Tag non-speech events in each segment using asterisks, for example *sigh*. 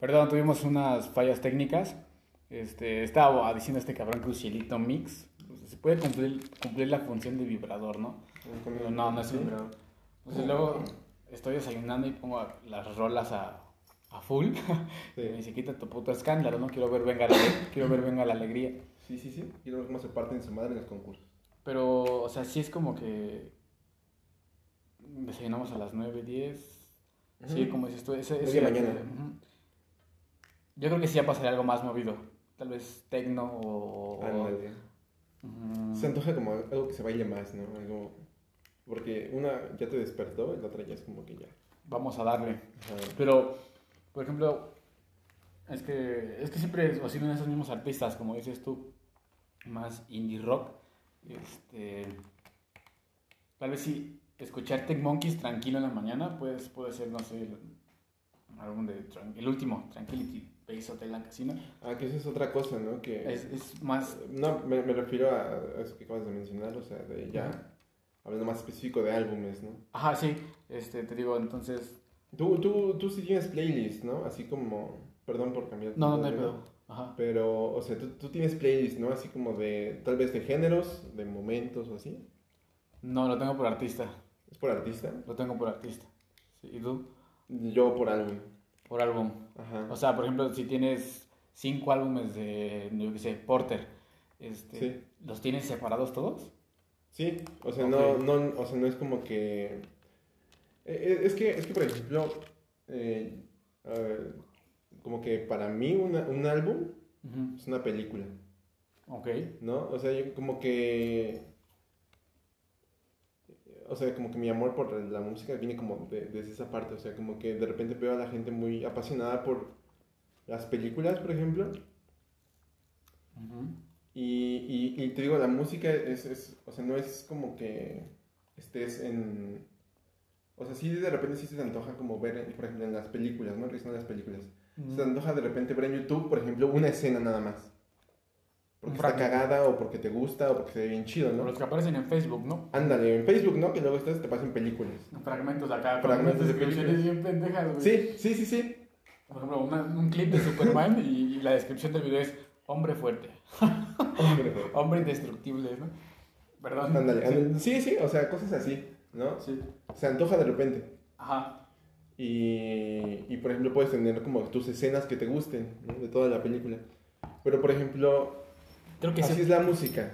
Perdón, tuvimos unas fallas técnicas. Este, estaba diciendo este cabrón que mix. Se puede cumplir, cumplir la función de vibrador, ¿no? Pero no, no es un vibrador. Entonces luego estoy desayunando y pongo las rolas a, a full. *laughs* Sí. Y quita tu puto escándalo, ¿no? Quiero ver venga la, quiero ver venga la alegría. Sí, sí, sí. Quiero ver cómo se parten su madre en los concursos. Pero, o sea, sí es como que desayunamos a las 9, 10. Sí, como dices tú, ese, ese- mañana. Yo creo que sí ya pasaría algo más movido. Tal vez tecno o... Ándale. Se antoja como algo que se baile más, ¿no? Algo... Porque una ya te despertó y la otra ya es como que ya. Vamos a darle. Ajá. Pero, por ejemplo, es que, es que siempre oscilan esos mismos artistas, como dices tú, más indie rock. Este, tal vez sí, escuchar Tech Monkeys tranquilo en la mañana, pues puede ser, no sé, el, álbum de, el último, Tranquility Base Hotel Casino. Ah, que esa es otra cosa, ¿no? Que... Es, es más, No, me, me refiero a eso que acabas de mencionar, o sea, de ya hablando más específico de álbumes, ¿no? ajá, sí, este, te digo, entonces, Tú, tú, tú sí tienes playlist, ¿no? Así como, perdón por cambiar. no, no, no. Ajá. Pero, o sea, tú, tú tienes playlist, ¿no? Así como de, tal vez de géneros, de momentos o así. No, lo tengo por artista, ¿Es por artista? lo tengo por artista. Sí, ¿Y tú? Yo por álbum. Por álbum. Ajá. O sea, por ejemplo, si tienes cinco álbumes de, yo qué sé, Porter, este, Sí. ¿los tienes separados todos? Sí, o sea, no, no, o sea, no es como que... eh, Es que, es que por ejemplo, eh, ver, como que para mí una- un álbum es una película, Ok. ¿no? O sea, yo como que... O sea, como que mi amor por la música viene como de- desde esa parte, o sea, como que de repente veo a la gente muy apasionada por las películas, por ejemplo. Y, y, y te digo, la música es, es, o sea, no es como que estés en... O sea, sí de repente sí se te antoja como ver, por ejemplo, en las películas, ¿no? Que son las películas. Se te antoja de repente ver en YouTube, por ejemplo, una escena nada más. Porque está cagada o porque te gusta o porque se ve bien chido, ¿no? Los que aparecen en Facebook, ¿no? Ándale, en Facebook, ¿no? Que luego estás te pasan películas. Fragmentos de acá, Fragmentos fragmentos de descripciones bien pendejas, güey. Sí, sí, sí, sí. Por ejemplo, una- un clip de Superman y, y la descripción del video es hombre fuerte, *laughs* Hombre, hombre indestructible, ¿no? Perdón. Ándale, Sí. ándale. Sí, sí, o sea, cosas así, ¿no? Sí. Se antoja de repente. Ajá. Y, y, por ejemplo puedes tener como tus escenas que te gusten ¿no? de toda la película. Pero por ejemplo, Creo que así sí. es la música.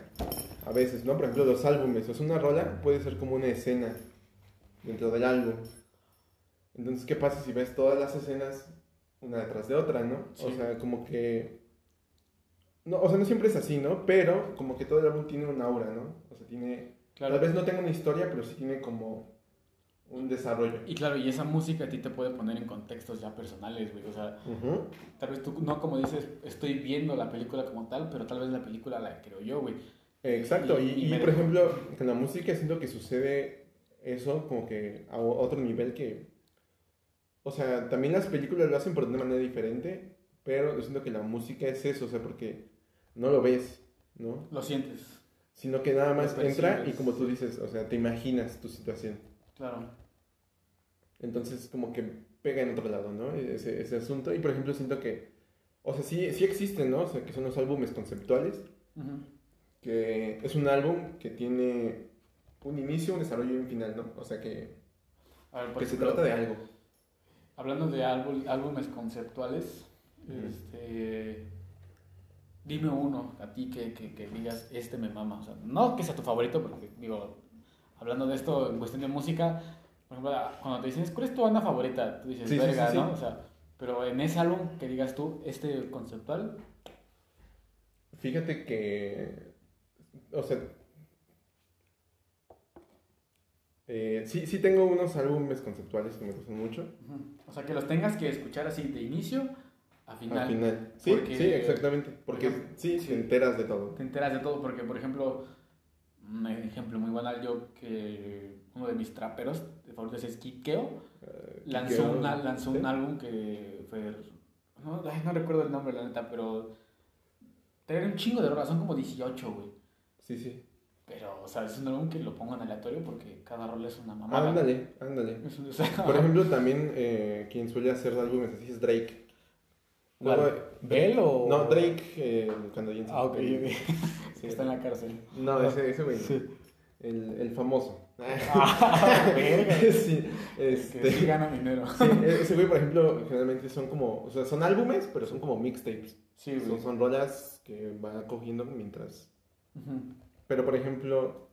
A veces, ¿no? Por ejemplo, los álbumes. O sea, una rola puede ser como una escena dentro del álbum. Entonces, ¿qué pasa si ves todas las escenas una detrás de otra, ¿no? O sea, como que... No, o sea, no siempre es así, ¿no? Pero como que todo el álbum tiene un aura, ¿no? O sea, tiene... Claro. Tal vez no tenga una historia, pero sí tiene como un desarrollo. Y claro, y esa música a ti te puede poner en contextos ya personales, güey. O sea, tal vez tú no como dices, estoy viendo la película como tal, pero tal vez la película la creo yo, güey. Exacto, y, Y- y por ejemplo, con la música siento que sucede eso como que a otro nivel que... O sea, también las películas lo hacen por una manera diferente, pero yo siento que la música es eso, o sea, porque no lo ves, ¿no? Lo sientes. Sino que nada más entra y como tú dices, o sea, te imaginas tu situación. Claro. Entonces como que pega en otro lado, ¿no? Ese, ese asunto. Y por ejemplo siento que, o sea, sí, sí existen, ¿no? O sea, que son los álbumes conceptuales. Que es un álbum que tiene un inicio, un desarrollo y un final, ¿no? O sea que, A ver, que se trata de algo. Hablando de álbum- álbumes conceptuales, este, dime uno a ti que, que, que digas, este me mama. O sea, no que sea tu favorito, porque digo, hablando de esto en cuestión de música, por ejemplo, cuando te dicen, ¿cuál es tu banda favorita? Tú dices, Sí, verga, sí, sí. ¿no? O sea, pero en ese álbum que digas tú, este conceptual, Fíjate que, o sea, eh, sí, sí tengo unos álbumes conceptuales que me gustan mucho. o sea, que los tengas que escuchar así de inicio a final. Al final. Sí, Porque- sí, exactamente. Porque Porque- sí, sí. te enteras de todo. te enteras de todo, porque por ejemplo, un ejemplo muy banal, yo que uno de mis traperos de favoritos es Kikeo, Eh, lanzó, Kikeo, una- lanzó ¿sí? un álbum que fue, no, ay, no recuerdo el nombre la neta, pero trae un chingo de rolas, son como 18, güey. Sí, sí. Pero, o sea, es un álbum que lo pongo en aleatorio porque cada rola es una mamada. Ándale, ándale. O sea, Por *laughs* ejemplo, también eh, quien suele hacer álbumes así es Drake. ¿Bell o...? No, Drake, eh, el canadiense. Ah, ok. *laughs* sí. Está en la cárcel. No, ese, ese güey. Sí. El, el famoso. Ah, *laughs* sí, Que este... sí gana dinero. Sí, ese güey, por ejemplo, generalmente son como, o sea, son álbumes, pero son como mixtapes. Sí, Son, güey. son rolas que va cogiendo mientras... Pero, por ejemplo,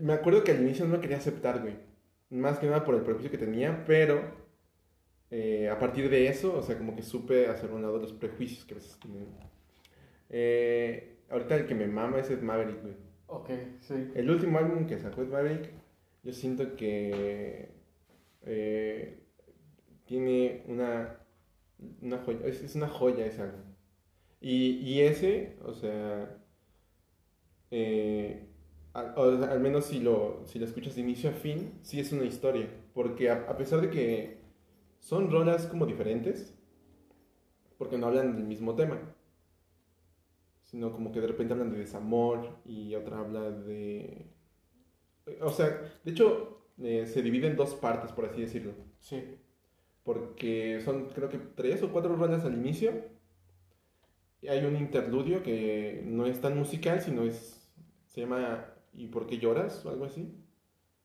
me acuerdo que al inicio no lo quería aceptar, güey. Más que nada por el prejuicio que tenía, pero eh, a partir de eso, o sea, como que supe hacer un lado los prejuicios que a veces tienen. Eh, ahorita el que me mama es Ed Maverick, güey. Ok, sí. El último álbum que sacó Ed Maverick, yo siento que eh, tiene una, una joya, es, es una joya ese álbum. Y, y ese, o sea, eh, al, o sea, al menos si lo, si lo escuchas de inicio a fin, sí es una historia. Porque a, a pesar de que son rolas como diferentes, porque no hablan del mismo tema, sino como que de repente hablan de desamor y otra habla de... O sea, de hecho, eh, se divide en dos partes, por así decirlo. Sí. Porque son, creo que tres o cuatro rolas al inicio. Y hay un interludio que no es tan musical, sino es. Se llama ¿Y por qué lloras? o algo así.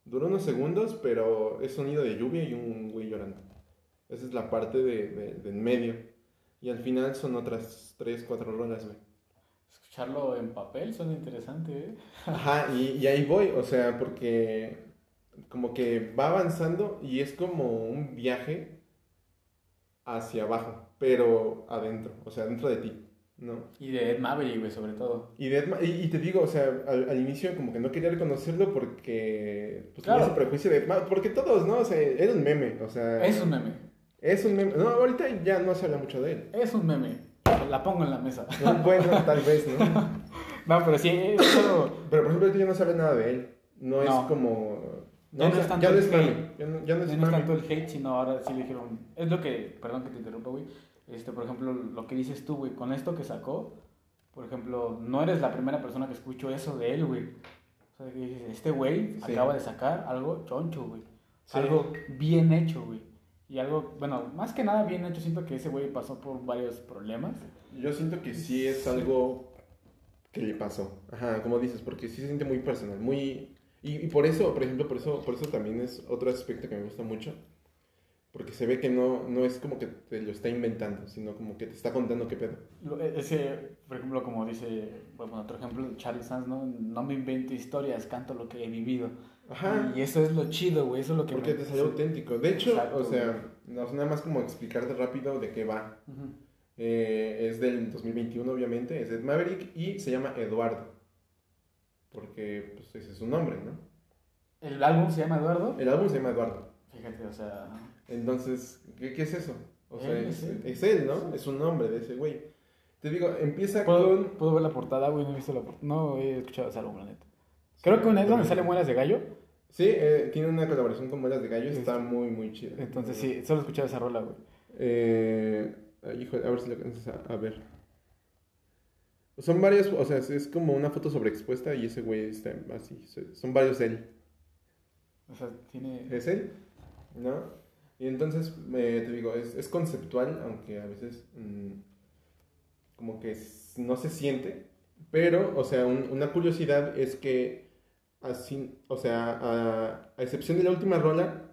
Dura unos segundos, pero es sonido de lluvia y un güey llorando. Esa es la parte de, de, de en medio. Y al final son otras tres, cuatro rolas, güey. Escucharlo en papel suena interesante, ¿eh? Ajá, y, y ahí voy, o sea, porque como que va avanzando y es como un viaje hacia abajo, pero adentro, o sea, dentro de ti, ¿no? Y de Ed Maverick, güey, sobre todo. Y, de- y, y te digo, o sea, al, al inicio como que no quería reconocerlo porque pues, Claro. tenía ese prejuicio de Ed Ma- porque todos, ¿no? O sea, era un meme, o sea, Es un meme. es un meme. No, ahorita ya no se habla mucho de él. Es un meme. La pongo en la mesa. No, *laughs* bueno, tal vez, ¿no? *laughs* No, pero sí, eso... *coughs* Pero por ejemplo, ahorita ya no sabe nada de él. No, es No. como. Ya no o es tanto ya no el es hate. mame. Ya no, ya no es Ya no es mame. tanto el hate, sino ahora sí le dijeron. Es lo que, perdón que te interrumpa, güey. Este, por ejemplo, lo que dices tú, güey, con esto que sacó, por ejemplo, no eres la primera persona que escucho eso de él, güey. O sea, que dices, este güey Sí. acaba de sacar algo choncho, güey. Sí. Algo bien hecho, güey. Y algo, bueno, más que nada bien hecho, siento que ese güey pasó por varios problemas. Yo siento que sí es algo que le pasó. Ajá, como dices, porque sí se siente muy personal, muy... Y, y por eso, por ejemplo, por eso, por eso también es otro aspecto que me gusta mucho. Porque se ve que no, no es como que te lo está inventando, sino como que te está contando qué pedo. E- Ese, por ejemplo, como dice, bueno, otro ejemplo, Charlie Sands, ¿no? No me invento historias, canto lo que he vivido. Ajá, Y eso es lo chido, güey, eso es lo que porque me- te salió sí. auténtico. De hecho, Exacto, o sea, no, nada más como explicarte rápido de qué va. Ujú. Eh, es del 2021, obviamente, es Ed Maverick y se llama Eduardo. Porque pues, ese es su nombre, ¿no? El álbum se llama Eduardo. El álbum se llama Eduardo. Fíjate, o sea, Entonces, ¿qué, qué es eso? O sea, es, es él. es él, ¿no? Es un nombre de ese güey. Te digo, empieza ¿puedo, con... puedo ver la portada, güey, no he visto la portada. No he escuchado ese álbum, la neta. Creo que una es donde sale Muelas de Gallo. Sí, eh, tiene una colaboración con Muelas de Gallo, Sí. está muy, muy chida. Entonces sí, solo he escuchado esa rola, güey. Eh, híjole, a ver si lo alcanzas a, a ver. Son varias, o sea, es, como una foto sobreexpuesta y ese güey está así. Son varios de él. O sea, tiene... ¿Es él? ¿No? Y entonces, eh, te digo, es, es conceptual, aunque a veces mm, como que no se siente. Pero, o sea, un- una curiosidad es que, así, o sea, a, a excepción de la última rola,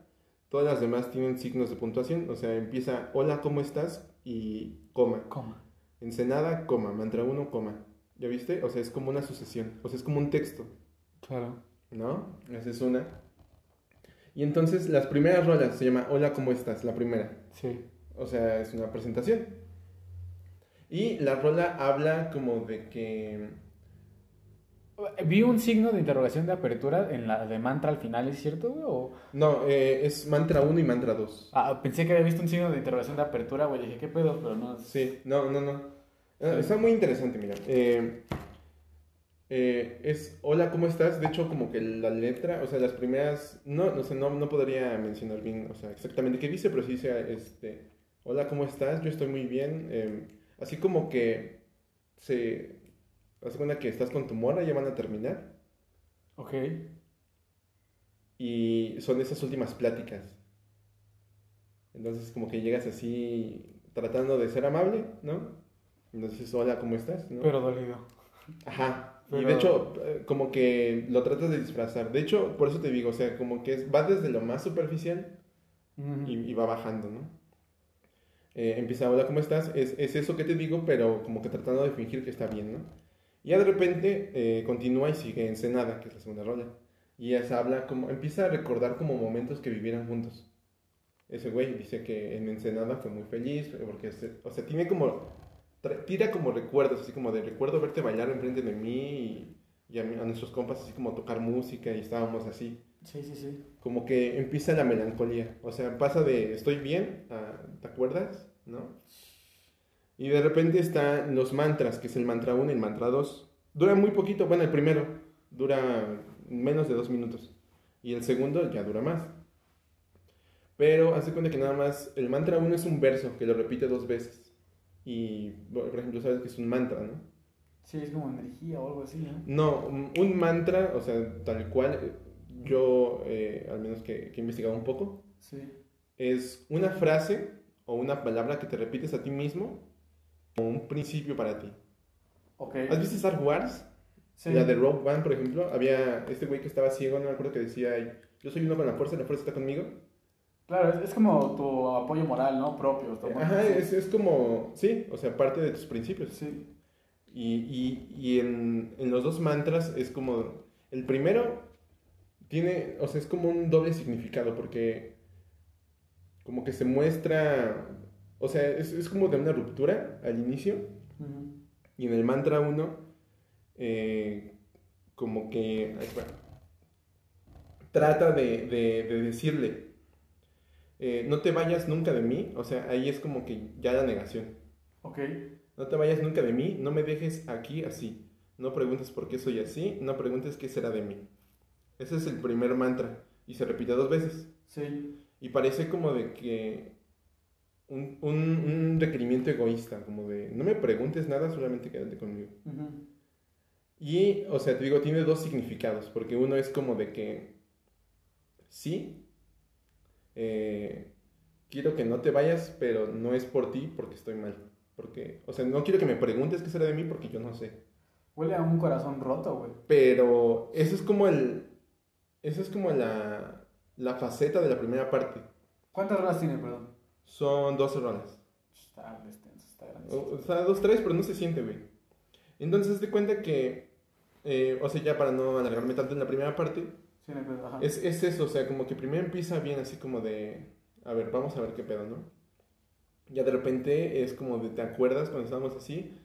todas las demás tienen signos de puntuación. O sea, empieza, hola, ¿cómo estás? Y coma. Coma. Ensenada, coma. Mantra 1, coma. ¿Ya viste? O sea, es como una sucesión. O sea, es como un texto. Claro. ¿no? Esa es una. Y entonces las primeras rolas se llama Hola, ¿cómo estás? La primera. Sí. O sea, es una presentación. Y la rola habla como de que... Vi un signo de interrogación de apertura en la de mantra al final, ¿es cierto, güey? O... No, eh, es mantra 1 y mantra 2. Ah, pensé que había visto un signo de interrogación de apertura, güey. Dije, ¿qué pedo? Pero no. Sí, no, no, no. Sí. Está muy interesante, mira. Eh, eh, es Hola, ¿cómo estás? De hecho, como que la letra, o sea, las primeras, no, no sé, no, no podría mencionar bien, o sea, exactamente qué dice, pero sí dice, este, Hola, ¿cómo estás? Yo estoy muy bien. Eh, así como que se, hace cuenta que estás con tu morra, ya van a terminar, Ok. y son esas últimas pláticas. Entonces, como que llegas así, tratando de ser amable, ¿no? Entonces, hola, ¿cómo estás? ¿no? Pero dolido. Ajá. Y Pero- de hecho, eh, como que lo tratas de disfrazar. De hecho, por eso te digo, o sea, como que es- va desde lo más superficial Ujú. y, y va bajando, ¿no? Eh, empieza, hola, ¿cómo estás? Es, es eso que te digo, pero como que tratando de fingir que está bien, ¿no? Y ya de repente eh, continúa y sigue Ensenada, que es la segunda rola. Y ya se habla como, empieza a recordar como momentos que vivieran juntos. Ese güey dice que en Ensenada fue muy feliz, porque, se- o sea, tiene como, tira como recuerdos, así como de recuerdo verte bailar enfrente de mí y, y a, a nuestros compas así como tocar música y estábamos así Sí, sí, sí. como que empieza la melancolía. O sea, pasa de estoy bien a ¿te acuerdas? ¿No? Y de repente están los mantras, que es el mantra 1 y el mantra 2. Dura muy poquito, bueno, el primero dura menos de dos minutos. Y el segundo ya dura más. Pero hace cuenta que nada más el mantra 1 es un verso que lo repite dos veces. Y, por ejemplo, sabes que es un mantra, ¿no? Sí, es como energía o algo así, ¿no? No, un un mantra, o sea, tal cual, eh, yo, eh, al menos que, que he investigado un poco, Sí. es una frase o una palabra que te repites a ti mismo como un principio para ti. Ok. ¿Has visto Star Wars? Sí. La de Rogue One, por ejemplo. Había este güey que estaba ciego, no me acuerdo que decía, yo soy uno con la fuerza, la fuerza está conmigo. Claro, es, es como tu apoyo moral, ¿no? Propio. Ajá, es, es como, sí, o sea, parte de tus principios. Sí. Y, y, y en, en los dos mantras es como, el primero tiene, o sea, es como un doble significado porque como que se muestra, o sea, es, es como de una ruptura al inicio y en el mantra 1 como que trata de, de- de decirle, eh, no te vayas nunca de mí, o sea, ahí es como que ya la negación. Ok. No te vayas nunca de mí, no me dejes aquí así. No preguntes por qué soy así, no preguntes qué será de mí. Ese es el primer mantra y se repite dos veces. Sí. Y parece como de que un, un, un requerimiento egoísta, como de no me preguntes nada, solamente quédate conmigo. Ujú. Y, o sea, te digo, tiene dos significados, porque uno es como de que sí, eh, quiero que no te vayas, pero no es por ti porque estoy mal. Porque, o sea, no quiero que me preguntes qué será de mí porque yo no sé. Huele a un corazón roto, güey. Pero eso es como el, eso es como la, la faceta de la primera parte. ¿Cuántas horas tiene, perdón? Son 12 rolas. Está extenso, está grande. O, o sea, dos, tres, pero no se siente, güey. Entonces, te cuenta que, eh, o sea, ya para no alargarme tanto en la primera parte, Sí, no ajá. es, es eso, o sea, como que primero empieza bien así como de, a ver, vamos a ver qué pedo, ¿no? Ya de repente es como de, ¿te acuerdas cuando estábamos así?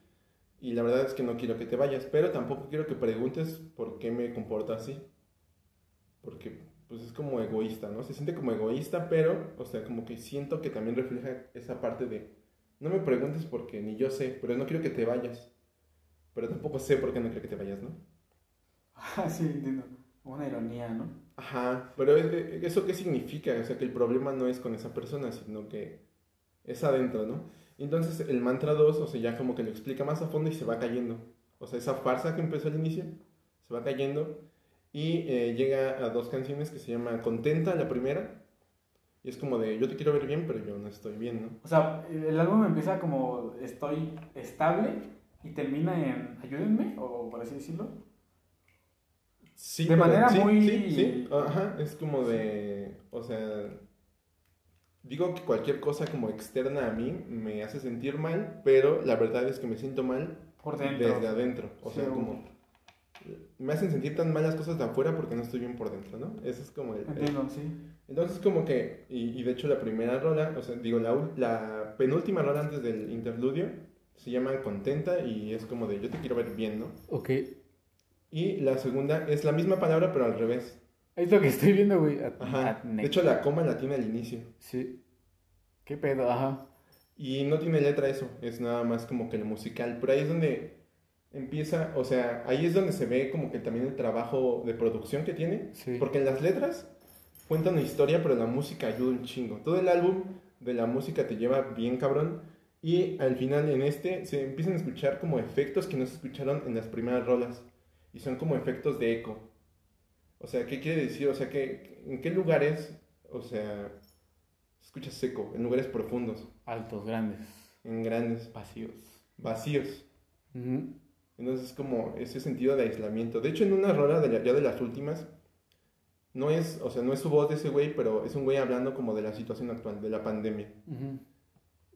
Y la verdad es que no quiero que te vayas, pero tampoco quiero que preguntes por qué me comporto así. Porque, pues es como egoísta, ¿no? Se siente como egoísta, pero, o sea, como que siento que también refleja esa parte de, no me preguntes porque ni yo sé, pero no quiero que te vayas. Pero tampoco sé por qué no quiero que te vayas, ¿no? Ah, sí, entiendo. Una ironía, ¿no? Ajá, pero eh, ¿eso qué significa? O sea, que el problema no es con esa persona, sino que es adentro, ¿no? Entonces el mantra 2, o sea, ya como que lo explica más a fondo y se va cayendo. O sea, esa farsa que empezó al inicio se va cayendo y eh, llega a dos canciones que se llama Contenta, la primera, y es como de yo te quiero ver bien, pero yo no estoy bien, ¿no? O sea, el álbum empieza como estoy estable y termina en ayúdenme, o por así decirlo. Sí, De manera sí, muy- Sí, sí, ajá, es como de, o sea, digo que cualquier cosa como externa a mí me hace sentir mal, pero la verdad es que me siento mal Por dentro. desde adentro, o sea, Sí, como me hacen sentir tan mal las cosas de afuera porque no estoy bien por dentro, ¿no? Eso es como el... el- Entiendo, sí. entonces como que, y, y de hecho la primera rola, o sea, digo, la, la penúltima rola antes del interludio se llama Contenta y es como de yo te quiero ver bien, ¿no? Ok. Y la segunda es la misma palabra pero al revés. Es lo que estoy viendo, güey. At- Ajá. De hecho, la coma la tiene al inicio. Sí. ¿Qué pedo? Ajá. Y no tiene letra eso. Es nada más como que el musical. Pero ahí es donde empieza, o sea, ahí es donde se ve como que también el trabajo de producción que tiene. Sí. Porque en las letras cuentan una historia, pero la música ayuda un chingo. Todo el álbum de la música te lleva bien cabrón. Y al final en este se empiezan a escuchar como efectos que no se escucharon en las primeras rolas. Y son como efectos de eco. O sea, ¿qué quiere decir? O sea, que, ¿en qué lugares, o sea, Se escucha seco, en lugares profundos, Altos, grandes, en grandes, vacíos. vacíos. Entonces es como ese sentido de aislamiento. De hecho, en una rola de la- ya de las últimas, no es, o sea, no es su voz de ese güey, pero es un güey hablando como de la situación actual, de la pandemia. Ujú.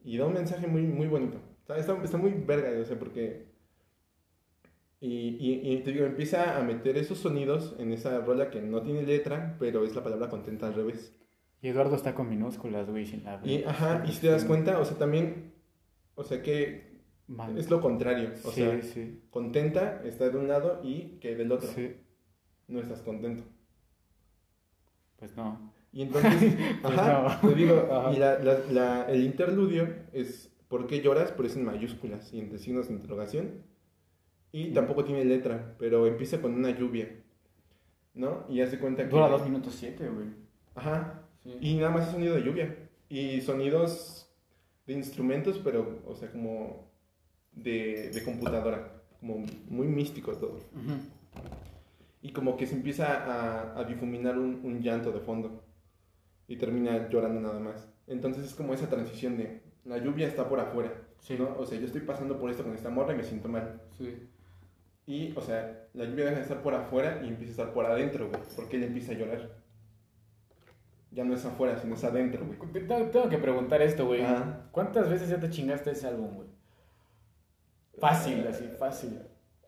Y da un mensaje muy, muy bonito. Está, está, está muy verga, o sea, porque... Y, y, y te digo, empieza a meter esos sonidos en esa rola que no tiene letra, pero es la palabra contenta al revés. Y Eduardo está con minúsculas, güey, sin la Y, ajá, y si te das cuenta, o sea, también, o sea, que Es lo contrario. O sí, sea, sí, contenta está de un lado y que del otro. sí. No estás contento. Pues no. Y entonces, *laughs* Pues ajá, no. te digo, *laughs* Ajá. y la, la- la- el interludio es ¿por qué lloras? Pero es en mayúsculas y entre signos de interrogación. Y tampoco tiene letra, pero empieza con una lluvia, ¿no? Y hace cuenta que... Dura dos minutos siete, güey. Ajá, y nada más es sonido de lluvia. Y sonidos de instrumentos, pero, o sea, como de, de computadora. Como muy místico todo. Y como que se empieza a, a difuminar un, un llanto de fondo. Y termina llorando nada más. Entonces es como esa transición de la lluvia está por afuera. Sí. ¿no? O sea, yo estoy pasando por esto con esta morra y me siento mal. Sí. Y, o sea, la lluvia deja de estar por afuera y empieza a estar por adentro, güey. Porque él empieza a llorar. Ya no es afuera, sino es adentro, güey. Te- Tengo, que preguntar esto, güey. ¿Cuántas veces ya te chingaste ese álbum, güey? Fácil, así, fácil.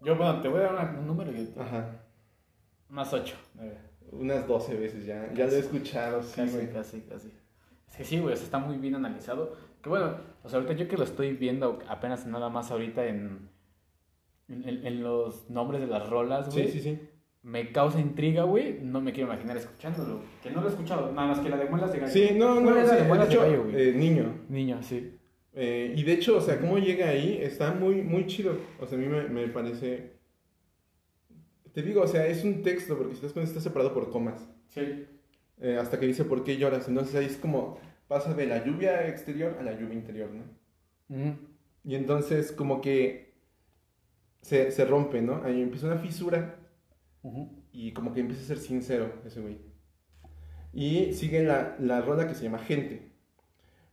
Yo, bueno, te voy a dar una- un número y Ajá. más ocho. Unas 12 veces ya. Ya lo he escuchado, sí, Casi, güey. casi, casi. Es que sí, güey, o sea, está muy bien analizado. Que bueno, o sea, ahorita yo que lo estoy viendo apenas nada más ahorita en, en, en- los nombres de las rolas, güey. Sí, sí, sí. Me causa intriga, güey. No me quiero imaginar escuchándolo. Que no lo he escuchado, nada más que la de muelas de gallo. Sí, no, no, ¿Cuál es la sí, de muelas de gallo, güey? eh, niño. Niño, sí. Eh, y de hecho, o sea, cómo llega ahí está muy, muy chido. O sea, a mí me, me parece... Te digo, o sea, es un texto, porque si te das cuenta está separado por comas. Sí. Eh, hasta que dice, ¿por qué lloras? Entonces ahí es como, pasa de la lluvia exterior a la lluvia interior, ¿no? Y entonces como que se, se rompe, ¿no? Ahí empieza una fisura y como que empieza a ser sincero ese güey. Y sigue la, la rola que se llama Gente.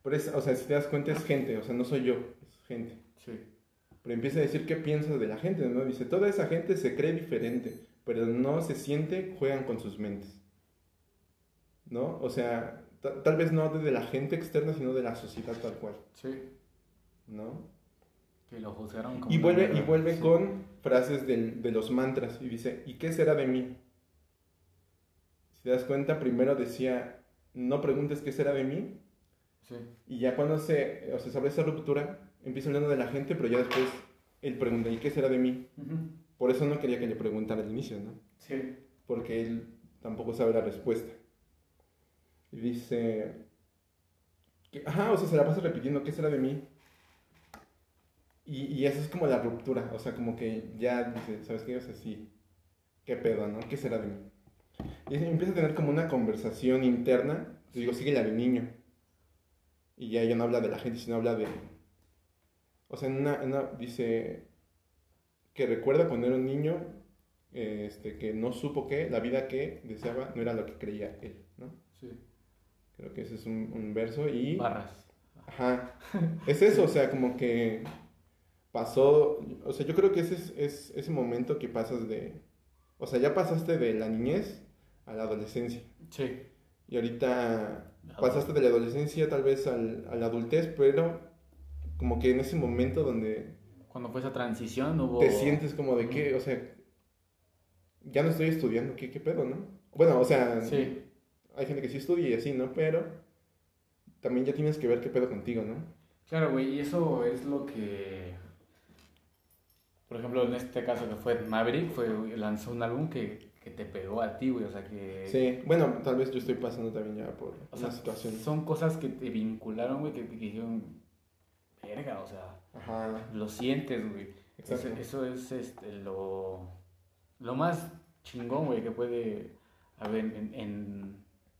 Pero es, o sea, si te das cuenta es gente, o sea, no soy yo, es gente. Sí. Pero empieza a decir qué piensas de la gente, ¿no? Dice, toda esa gente se cree diferente, pero no se siente, juegan con sus mentes. ¿No? O sea, ta- tal vez no de la gente externa, sino de la sociedad tal cual, Sí. ¿no? Que lo juzgaron como. Y vuelve, y vuelve Sí. con frases del- de los mantras y dice, ¿y qué será de mí? Si te das cuenta, primero decía, no preguntes qué será de mí, Sí. y ya cuando se, o sea, sobre esa ruptura, empieza hablando de la gente, pero ya después él pregunta, ¿y qué será de mí? Por eso no quería que le preguntara al inicio, ¿no? Sí. Porque él tampoco sabe la respuesta. Y dice, que, ajá, o sea, se la pasa repitiendo, ¿qué será de mí? Y, y eso es como la ruptura, o sea, como que ya dice, ¿sabes qué? O sea, sí, ¿qué pedo, no? ¿Qué será de mí? Y empieza a tener como una conversación interna, te digo, sigue la del niño. Y ya ella no habla de la gente, sino habla de... O sea, en una, en una- dice que recuerda cuando era un niño este, que no supo que la vida que deseaba no era lo que creía él, ¿no? Sí. Creo que ese es un, un verso y... Barras. Ajá. Es eso, o sea, como que pasó, o sea, yo creo que ese es, es ese momento que pasas de, o sea, ya pasaste de la niñez a la adolescencia Sí. Y ahorita pasaste de la adolescencia tal vez al, a la adultez, pero como que en ese momento donde Cuando fue esa transición hubo. te sientes como de que, o sea, ya no estoy estudiando, ¿qué, qué pedo, no? Bueno, o sea, Sí. hay gente que sí estudia y así, ¿no? Pero también ya tienes que ver qué pedo contigo, ¿no? Claro, güey, y eso es lo que. Por ejemplo, en este caso que fue Maverick, fue, lanzó un álbum que, que te pegó a ti, güey. O sea que. Sí, bueno, tal vez yo estoy pasando también ya por O una sea, situación. son cosas que te vincularon, güey, que te dijeron. Verga, o sea. Ajá, Lo sientes, güey. Eso, eso es este, lo, lo más chingón, güey, que puede haber en, en,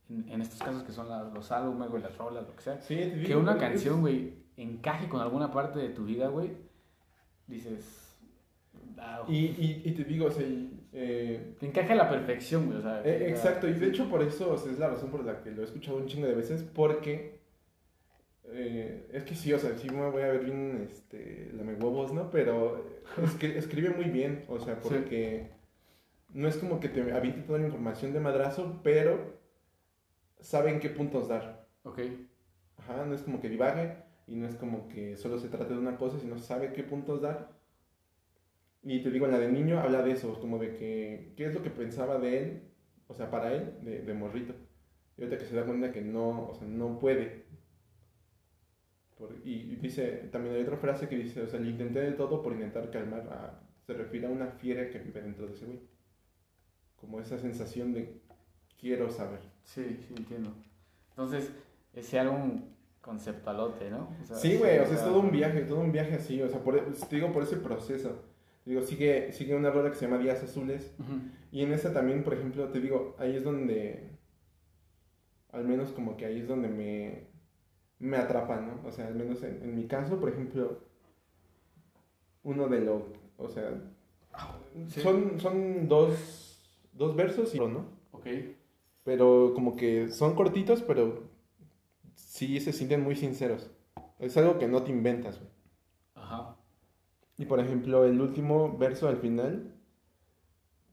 en, en estos casos que son la- los álbumes, güey, las rolas, lo que sea. Sí, te digo, Que una canción, güey, encaje con alguna parte de tu vida, güey, dices... "Wow". Y, y, y te digo, o sea, eh, Te encaja a la perfección, güey, o sea... eh, exacto, y de hecho por eso o sea, es la razón por la que lo he escuchado un chingo de veces, porque eh, es que sí, o sea, sí me voy a ver bien, este, lame huevos, ¿no? Pero escri- escribe muy bien, o sea, Sí. porque no es como que te aviente toda la información de madrazo, pero sabe en qué puntos dar. Ok. Ajá, no es como que divague y no es como que solo se trate de una cosa, sino sabe qué puntos dar. Y te digo, en la de niño habla de eso, como de que, qué es lo que pensaba de él, o sea, para él, de, de morrito. Y ahorita que se da cuenta que no, o sea, no puede. Por- y, y dice, también hay otra frase que dice, o sea, le intenté de todo por intentar calmar a... Se refiere a una fiera que vive dentro de ese güey. Como esa sensación de quiero saber. Sí, sí, entiendo. Entonces, ese álbum conceptualote, ¿no? O sea, Sí, güey, o sea, es todo un viaje, todo un viaje así, o sea, por, te digo por ese proceso. Digo, sigue, sigue una rola que se llama Días Azules, y en esa también, por ejemplo, te digo, ahí es donde, al menos como que ahí es donde me, me atrapa, ¿no? O sea, al menos en, en mi caso, por ejemplo, uno de los, o sea, Sí. son, son dos, dos versos, y, ¿no? Ok. Pero como que son cortitos, pero sí se sienten muy sinceros. Es algo que no te inventas, güey. Y por ejemplo, el último verso al final,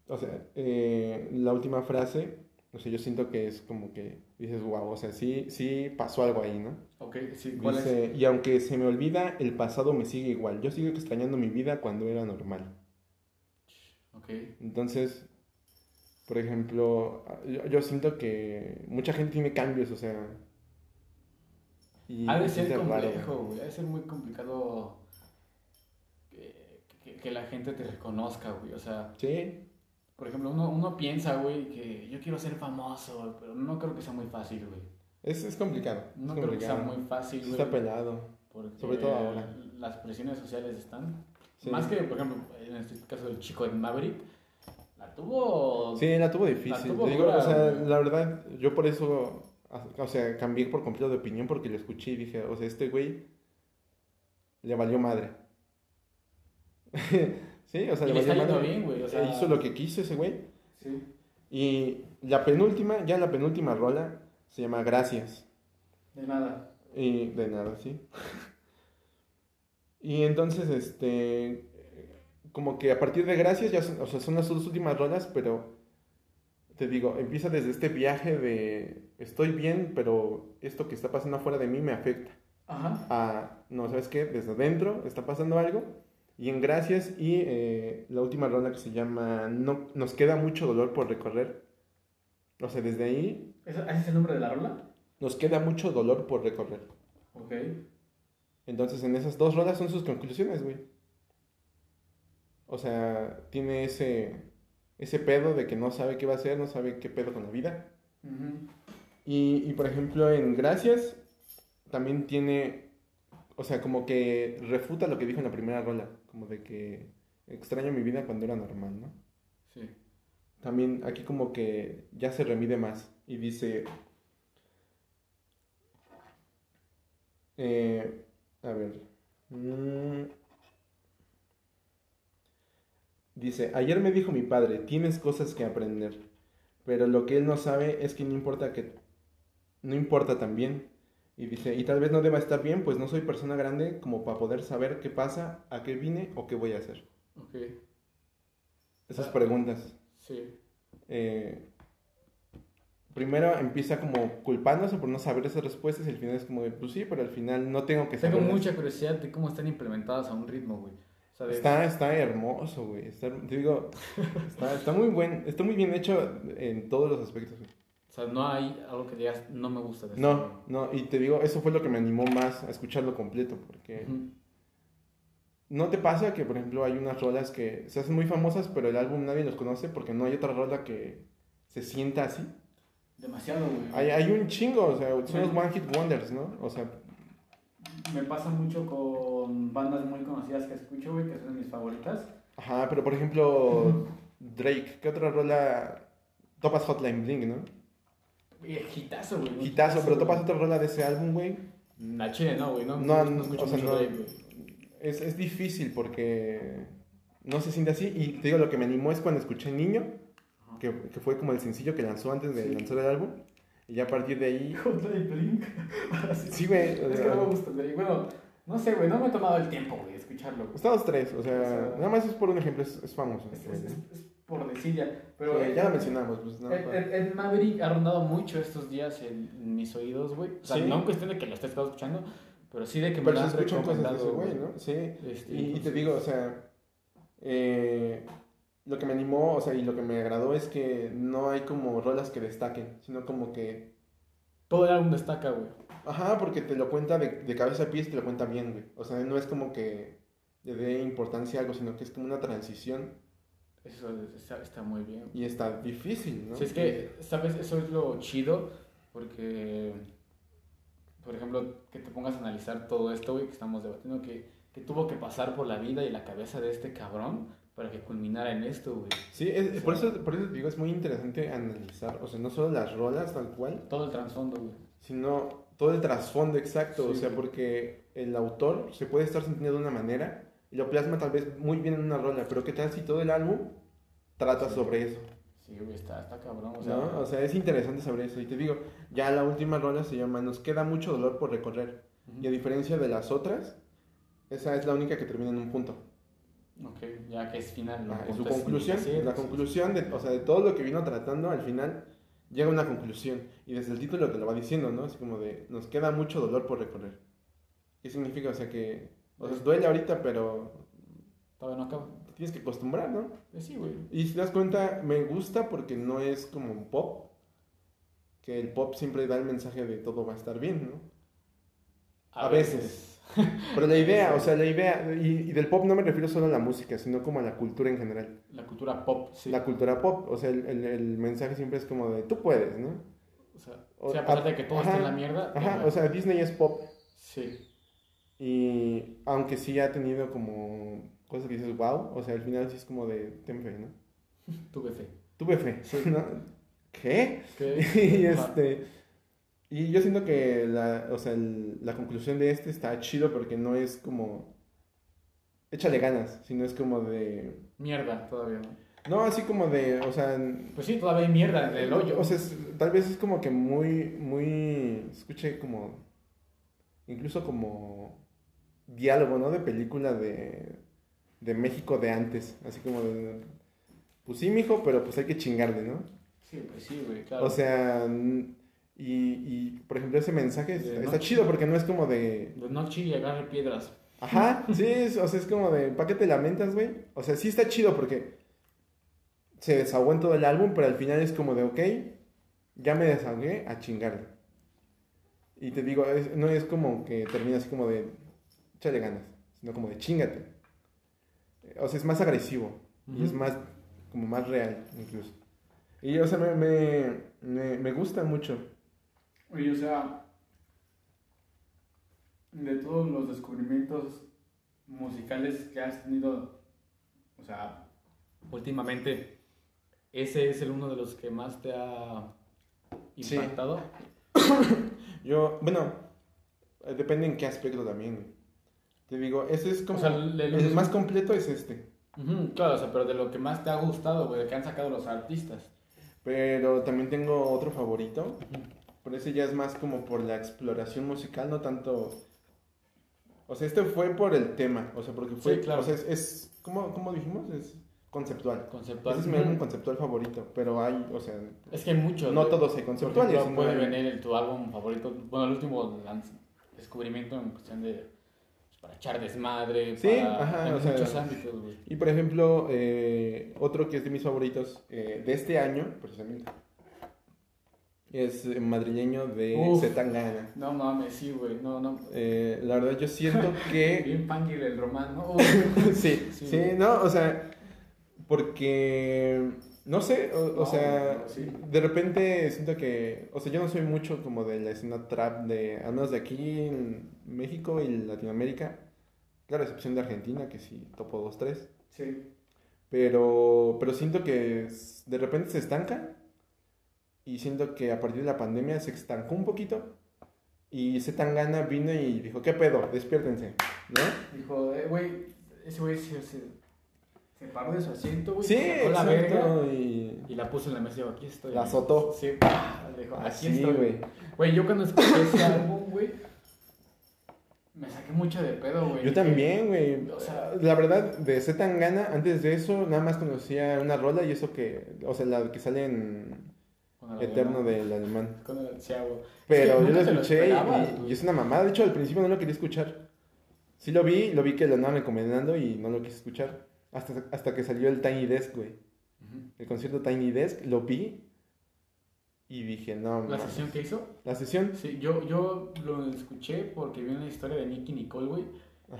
o sea, eh, la última frase, o sea, yo siento que es como que dices, wow, o sea, sí, sí pasó algo ahí, ¿no? Ok, sí, ¿cuál es? Y aunque se me olvida, el pasado me sigue igual. Yo sigo extrañando mi vida cuando era normal. Ok. Entonces, por ejemplo, yo, yo siento que mucha gente tiene cambios, o sea. Y Ha de es ser complejo, güey. Ha de ser muy complicado que, la gente te reconozca, güey. O sea, Sí, por ejemplo, uno, uno piensa, güey, que yo quiero ser famoso, pero no creo que sea muy fácil, güey. es, es complicado. No es creo que sea complicado. muy fácil, güey. Está pelado. porque sobre todo ahora. Las presiones sociales están. Sí. Más que, por ejemplo, en este caso del chico de Maverick, la tuvo. Sí, la tuvo difícil. La tuvo Te digo, dura, o sea, güey. la verdad, yo por eso, o sea, cambié por completo de opinión porque lo escuché y dije, o sea, este güey le valió madre. *laughs* sí, o sea, Y le está yendo bien, güey, o sea- Hizo lo que quiso ese güey. Sí. Y la penúltima, ya la penúltima rola, se llama Gracias. De nada. Y de nada, sí. *laughs* y entonces, este, como que a partir de Gracias, ya son, o sea, son las dos últimas rolas, pero te digo, empieza desde este viaje de estoy bien, pero esto que está pasando afuera de mí me afecta. Ajá. A, no, ¿sabes qué? Desde adentro está pasando algo. Y en Gracias y eh, la última rola que se llama no, Nos queda mucho dolor por recorrer. O sea, desde ahí ¿Ese ese es el nombre de la rola? nos queda mucho dolor por recorrer. Ok. Entonces, en esas dos rolas son sus conclusiones, güey. O sea, tiene ese, ese pedo de que no sabe qué va a hacer, no sabe qué pedo con la vida. Y, y, por ejemplo, en Gracias también tiene, o sea, como que refuta lo que dijo en la primera rola, como de que extraño mi vida cuando era normal, ¿no? Sí. También aquí como que ya se remide más y dice, eh, a ver, mm, dice, ayer me dijo mi padre, tienes cosas que aprender, pero lo que él no sabe es que no importa que, no importa también. Y dice, y tal vez no deba estar bien, pues no soy persona grande como para poder saber qué pasa, a qué vine o qué voy a hacer. Ok. Esas Ah. preguntas. Sí. eh, primero empieza como culpándose por no saber esas respuestas y al final es como de, pues sí, pero al final no tengo que Tengo saber. mucha curiosidad de cómo están implementadas a un ritmo, güey. Está, está hermoso, güey. Está, te digo, *laughs* está, está muy buen, está muy bien hecho en todos los aspectos. güey. O sea, no hay algo que digas, no me gusta de esto, No, no, y te digo, eso fue lo que me animó más a escucharlo completo, porque. ¿no te pasa que, por ejemplo, hay unas rolas que se hacen muy famosas, pero el álbum nadie los conoce porque no hay otra rola que se sienta así? Demasiado, güey. Hay, hay un chingo, o sea, son los One Hit Wonders, ¿no? O sea, Me pasa mucho con bandas muy conocidas que escucho, güey, que son de mis favoritas. Ajá, pero por ejemplo, Drake, ¿qué otra rola? Topas Hotline Bling, ¿no? Hitazo, güey. un Hitazo, pero topas otra rola de ese álbum, güey. La chile no, güey. No, No, no, no, o sea, no. Güey. Es, es difícil porque no se siente así. Y te digo, lo que me animó es cuando escuché Niño, que, que fue como el sencillo que lanzó antes de Sí. lanzar el álbum. Y ya a partir de ahí. *laughs* Coldplay Blink. *laughs* Sí, güey. Es que no me gusta, güey. Bueno, no sé, güey, no me he tomado el tiempo, güey, escucharlo. güey. Estados tres, o sea, O sea, nada más es por un ejemplo, es, es famoso. Es, es- por decir ya. Pero Sí, ya lo mencionamos, pues no. Ed, Ed- Ed Maverick ha rondado mucho estos días en, en mis oídos, güey. O sea, Sí. no en cuestión de que lo esté escuchando, pero sí de que me Pero lo se han recomendado, güey, ¿no? Sí. Este, Y, y te digo, o sea, eh, lo que me animó, o sea, y lo que me agradó es que no hay como rolas que destaquen, sino como que, Todo el álbum destaca, güey. ajá, porque te lo cuenta de, de cabeza a pies, te lo cuenta bien, güey. O sea, no es como que le dé importancia a algo, sino que es como una transición Eso está, está muy bien. y está difícil, ¿no? Sí, es que, ¿sabes? Eso es lo chido, porque, por ejemplo, que te pongas a analizar todo esto, güey, que estamos debatiendo, que, que tuvo que pasar por la vida y la cabeza de este cabrón para que culminara en esto, güey. Sí, es- por, eso, por eso te digo, es muy interesante analizar, o sea, no solo las rolas tal cual, Todo el trasfondo, güey. sino todo el trasfondo exacto, o Sí, sea, güey. porque el autor se puede estar sintiendo de una manera y lo plasma tal vez muy bien en una rola, pero ¿qué tal si todo el álbum trata Sí. sobre eso? Sí, güey, está, está cabrón. O sea, ¿no? O sea, es interesante saber eso. Y te digo, ya la última rola se llama Nos queda mucho dolor por recorrer. ujú. Y a diferencia de las otras, esa es la única que termina en un punto. Ok, ya que es final. lo Ah, su conclusión, sí, la sí, conclusión de, o sea, de todo lo que vino tratando, al final llega a una conclusión. Y desde el título te lo va diciendo, ¿no? Así como de, nos queda mucho dolor por recorrer. ¿Qué significa? O sea que, o sea, duele ahorita, pero Todavía no acaba. te tienes que acostumbrar, ¿no? Eh, sí, güey. Y si te das cuenta, me gusta porque no es como un pop, que el pop siempre da el mensaje de todo va a estar bien, ¿no? A veces. *laughs* Pero la idea, o sea, la idea, y, y del pop no me refiero solo a la música, sino como a la cultura en general. La cultura pop, sí. La cultura pop, o sea, el, el- el mensaje siempre es como de tú puedes, ¿no? O sea, O- sea, a pesar de que todo ajá, está en la mierda. Ajá, o sea, Disney es pop, Sí. Y aunque sí ha tenido como cosas que dices, wow, o sea, al final sí es como de ten fe, ¿no? *laughs* Tuve fe. Tuve fe, Sí. *laughs* ¿no? ¿Qué? ¿Qué? *laughs* y este y yo siento que la, o sea, el- la conclusión de este está chido porque no es como échale ganas, sino es como de Mierda, todavía no. no, así como de, o sea, Pues sí, todavía hay mierda en el hoyo. o sea, es- tal vez es como que muy muy escuche como incluso como diálogo, ¿no? De película de de México de antes, así como de pues sí, mijo, pero pues hay que chingarle, ¿no? sí, pues sí, güey, claro. O sea, y, y, por ejemplo ese mensaje De está, no chido porque no es como de, de noche y agarre piedras. ajá, *laughs* sí, es- o sea, es como de, ¿para qué te lamentas, güey? O sea, sí está chido porque se desahogó en todo el álbum, pero al final es como de, ok, ya me desahogué a chingarle. Y te digo, es- no es como que termina así como de, échale ganas, sino como de, chingate. O sea, es más agresivo y es más, como más real incluso. Y, o sea, me, me, me, me gusta mucho. Oye, o sea, de todos los descubrimientos musicales que has tenido, o sea, últimamente, ese es el uno de los que más te ha Sí. impactado. *coughs* Yo, bueno, eh, depende en qué aspecto también. Te digo, ese es como... O sea, el- el- el más completo es este. Claro, o sea, pero de lo que más te ha gustado, güey, de que han sacado los artistas. Pero también tengo otro favorito. Pero ese ya es más como por la exploración musical, no tanto... O sea, este fue por el tema. O sea, porque fue... Sí, claro. O sea, es... es ¿cómo, cómo dijimos? Es conceptual. Conceptual. Ese es mi álbum conceptual favorito. Pero hay, o sea... Es que hay muchos. No todos hay Por conceptuales. puede venir el, tu álbum favorito, bueno, el último descubrimiento en cuestión de para echar desmadre, Sí, para, ajá, en o sea, muchos ámbitos, güey. Y por ejemplo, eh, otro que es de mis favoritos eh, de este año, precisamente, es madrileño de Uf. Zetangana. No mames, sí, güey, no, no. Eh, la verdad, yo siento *laughs* que. Bien punky el román, ¿no? sí, Sí. sí, no, o sea, porque. No sé, o, o sea, sí. de repente siento que. O sea, yo no soy mucho como de la escena trap, de, al menos de aquí en México y Latinoamérica. Claro, a excepción de Argentina, que sí, topo 2-3. Sí. Pero, pero siento que de repente se estanca y siento que a partir de la pandemia se estancó un poquito y Zetangana vino y dijo, ¿qué pedo? Despiértense, ¿no? Dijo, eh, güey, ese güey Se paró de su asiento, güey. Sí, sacó la verga. Y... y la puso en la mesa y dijo, aquí estoy. La azotó. Sí, le dijo, aquí estoy, güey. Güey, yo cuando escuché ese álbum, güey, me saqué mucho de pedo, güey. Yo también, güey. O sea- la verdad, de Z Tangana, antes de eso, nada más conocía una rola y eso que, o sea, la que sale en Eterno del Alemán. Con el. Pero Es que yo lo escuché y- es una mamada. De hecho, al principio no lo quería escuchar. Sí lo vi, lo vi que lo andaban recomendando y no lo quise escuchar. Hasta, hasta que salió el Tiny Desk, güey. Ujú. El concierto Tiny Desk, lo vi y dije, no, La sesión que hizo, La sesión. sí, yo, yo lo escuché porque vi una historia de Nicky Nicole, güey,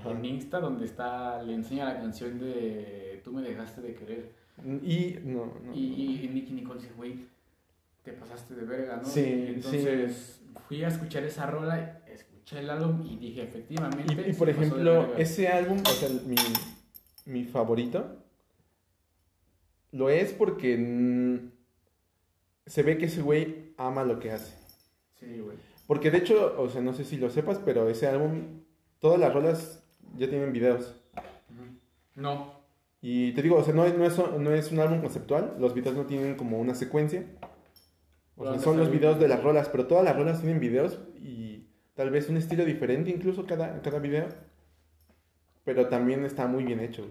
en Insta, donde está, le enseña la canción de Tú me dejaste de querer. Y, no, no. Y, y Nicky Nicole dice, güey, te pasaste de verga, ¿no? Sí, Y entonces fui a escuchar esa rola, escuché el álbum y dije, efectivamente. Y, y por ejemplo, ese álbum, o sea, mi, mi favorito, lo es porque se ve que ese güey ama lo que hace. Sí, güey. Porque de hecho, o sea, no sé si lo sepas, pero ese álbum, todas las rolas ya tienen videos. No. Y te digo, o sea, no es, no es, no es un álbum conceptual, los videos no tienen como una secuencia. O sea, ¿Dónde son los videos de las rolas, pero todas las rolas tienen videos y tal vez un estilo diferente incluso cada, cada video. Pero también está muy bien hecho.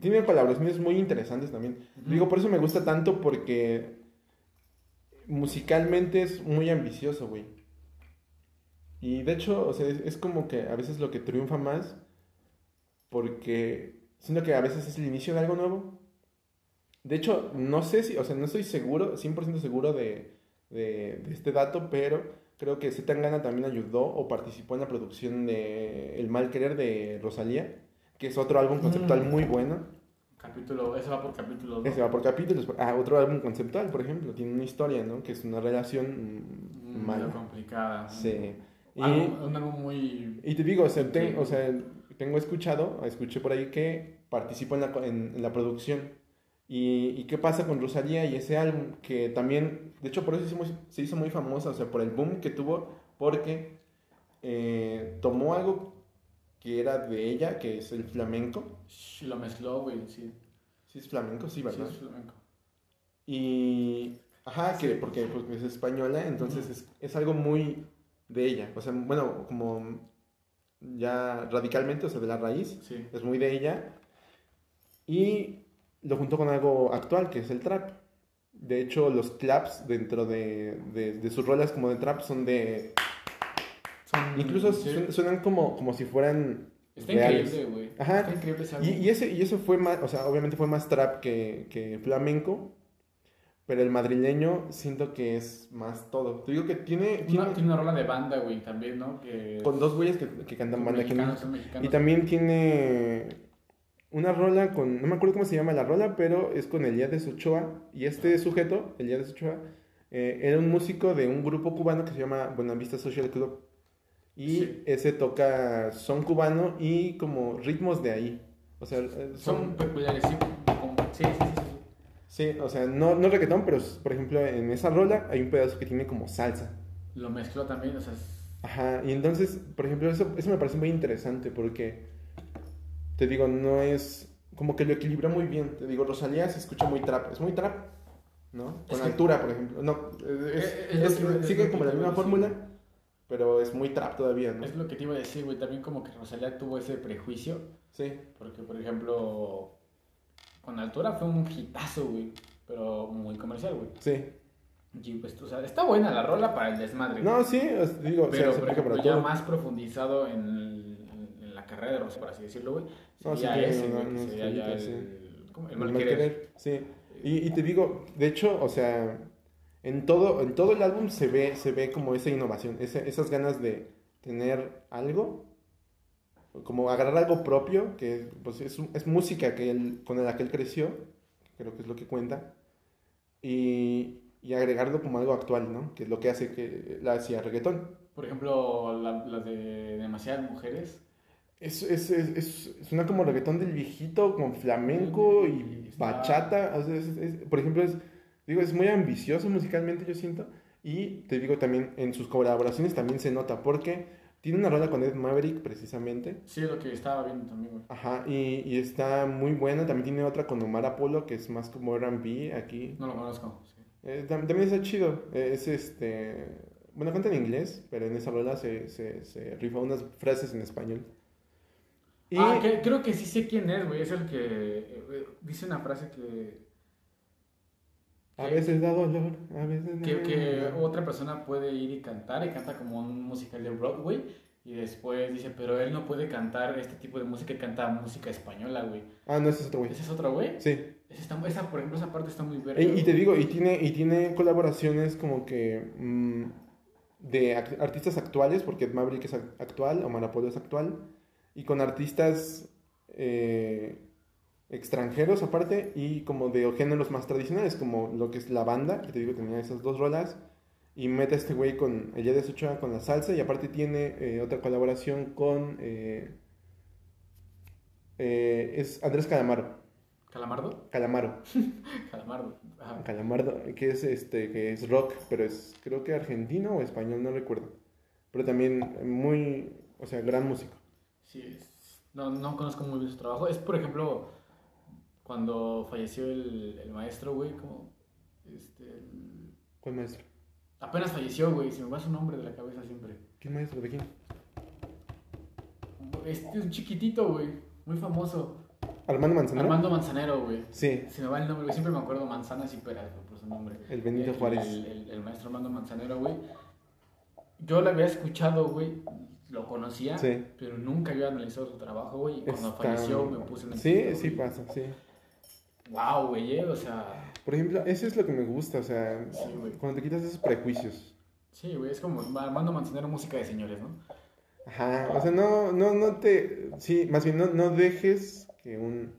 Tiene colaboraciones muy interesantes también. Digo, por eso me gusta tanto porque musicalmente es muy ambicioso, güey. Y de hecho, o sea, es, es como que a veces lo que triunfa más porque siento que a veces es el inicio de algo nuevo. De hecho, no sé si, o sea, no estoy seguro, 100% seguro de, de, de este dato, pero creo que Zetangana también ayudó o participó en la producción de El Mal Querer de Rosalía, que es otro álbum conceptual Mm. muy bueno. Capítulo, ese va por capítulo. ¿no? Ese va por capítulos. Ah, otro álbum conceptual, por ejemplo, tiene una historia, ¿no? Que es una relación mm, mala. complicada. Sí. Y, Algo- un álbum muy. y te digo, o sea, ten- Sí. o sea, tengo escuchado, escuché por ahí que participó en la, co- en, en la producción. Y, y qué pasa con Rosalía y ese álbum? Que también, de hecho, por eso se hizo muy, se hizo muy famosa, o sea, por el boom que tuvo, porque eh, tomó algo que era de ella, que es el flamenco. Shh, Lo mezcló, güey, sí. Sí, es flamenco, sí, Sí, ¿verdad? es flamenco. Y. Ajá, que porque pues, es española, entonces Ujú. es, es algo muy de ella. O sea, bueno, como ya radicalmente, o sea, de la raíz, Sí. es muy de ella. Y lo juntó con algo actual, que es el trap. De hecho, los claps dentro de, de, de sus rolas como de trap son de... Son- Incluso sí. suen- suenan como, como si fueran... Está reales. increíble, güey. Ajá. Está increíble ese Y, y ese, y eso fue más, o sea, obviamente fue más trap que, que flamenco, pero el madrileño siento que es más todo. Te digo que tiene, tiene Una- tiene una rola de banda, güey, también, ¿no? Que con dos güeyes que, que cantan banda aquí. Y también tiene una rola con, no me acuerdo cómo se llama la rola, pero es con Elías Ochoa. Y este sujeto, Elías Ochoa, eh, era un músico de un grupo cubano que se llama Buenavista Social Club. Y Sí. ese toca son cubano y como ritmos de ahí. O sea, eh, Son peculiares, sí. Sí, sí, sí. sí. Sí, o sea, no, no reggaetón, pero por ejemplo en esa rola hay un pedazo que tiene como salsa. Lo mezcló también, o sea, es- Ajá, y entonces, por ejemplo, eso, eso me parece muy interesante porque, te digo, no es, como que lo equilibra muy bien. Te digo, Rosalía se escucha muy trap, es muy trap, ¿no? Con Es que- altura, por ejemplo. No, es, Eh, es lo es sigue como la misma fórmula, pero es muy trap todavía, ¿no? es lo que te iba a decir, güey. También como que Rosalía tuvo ese prejuicio. Sí, Porque, por ejemplo, con altura fue un hitazo, güey. Pero muy comercial, güey. sí. Y pues, o sea, está buena la rola para el desmadre. No, güey. sí, os digo, o sea, pero se por ejemplo, ya más profundizado en, el- en la carrera de Rosalía, por así decirlo, güey. No, sí ese, que unos sería ya el, ¿cómo? el El mal mal querer. querer, sí. Y, y te digo, de hecho, o sea, en todo, en todo el álbum se ve, se ve como esa innovación, ese- esas ganas de tener algo, como agarrar algo propio, que pues, es, es música que él, con la que él creció, creo que es lo que cuenta, y, y agregarlo como algo actual, ¿no? Que es lo que hace que la hacía reggaetón. Por ejemplo, la, la de demasiadas mujeres. Es, es, es, es, suena como reggaetón del viejito, con flamenco y bachata. o sea, por ejemplo, es, digo, es muy ambicioso musicalmente, yo siento. Y te digo también, en sus colaboraciones también se nota, porque tiene una rola con Ed Maverick precisamente. Sí, lo que estaba viendo también, güey. Ajá, y, y está muy buena. También tiene otra con Omar Apollo, que es más como R&B aquí. No lo conozco. sí. Eh, tam- también está chido. Es este. Bueno, canta en inglés, pero en esa rola se, se, se rifa unas frases en español. Y. Ah, que- creo que sí sé quién es, güey. Es el que eh, dice una frase que, A veces da dolor, a veces no. que, que otra persona puede ir y cantar y canta como un musical de Broadway. Y después dice, pero él no puede cantar este tipo de música y canta música española, güey. Ah, no, ese es otro güey. ¿Ese es otro, güey? Sí. Esa, por ejemplo, esa parte está muy verde. Y, y te digo, y tiene, y tiene colaboraciones como que. mm, de act- artistas actuales, porque Maverick es ac- actual, Omar Apollo es actual. Y con artistas. eh, extranjeros aparte y como de géneros más tradicionales como lo que es la banda que te digo tenía esas dos rolas y mete a este güey con el de Ochoa con la salsa y aparte tiene eh, otra colaboración con eh, eh, es Andrés Calamaro ¿Calamardo? Calamaro *laughs* Calamardo. Ajá. Calamardo que es este que es rock pero es creo que argentino o español no recuerdo pero también muy o sea gran músico Sí, es- no, no conozco muy bien su trabajo. Es, por ejemplo, cuando falleció el, el maestro, güey, como... Este, el- ¿cuál maestro? apenas falleció, güey, se me va su nombre de la cabeza siempre. ¿qué maestro? ¿de quién? Este es un chiquitito, güey, muy famoso. Armando Manzanero Armando Manzanero, güey. sí Se me va el nombre, güey, siempre me acuerdo Manzanas y Peras, güey, por su nombre. el Benito El- Juárez El, el- el maestro Armando Manzanero, güey. Yo lo había escuchado, güey, lo conocía, Sí. pero nunca había analizado su trabajo, güey, y cuando Está- falleció me puse en el Sí, sí pasa, sí. Wow, güey, eh, o sea, Por ejemplo, eso es lo que me gusta, o sea, Sí, cuando te quitas esos prejuicios. sí, güey, es como Armando Manzanero, música de señores, ¿no? Ajá, o sea, no, no, no te, sí, más bien no, no dejes que un,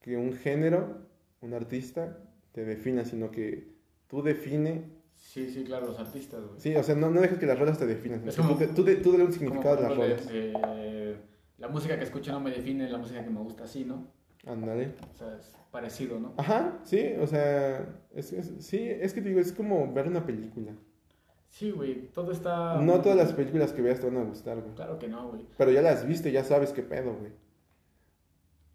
que un género, un artista, te defina, sino que tú define, Sí, sí, claro, los artistas, güey. sí, o sea, no, no dejes que las rolas te definan, Es como- tú, tú, tú dale un significado a las rolas. de- de- la música que escucho no me define, la música que me gusta sí, ¿no? Ándale. O sea, es parecido, ¿no? Ajá, sí, o sea, es, es- sí, es que te digo, es como ver una película. Sí, güey, todo está... No todas las películas que veas te van a gustar, güey. Claro que no, güey. Pero ya las viste, ya sabes qué pedo, güey.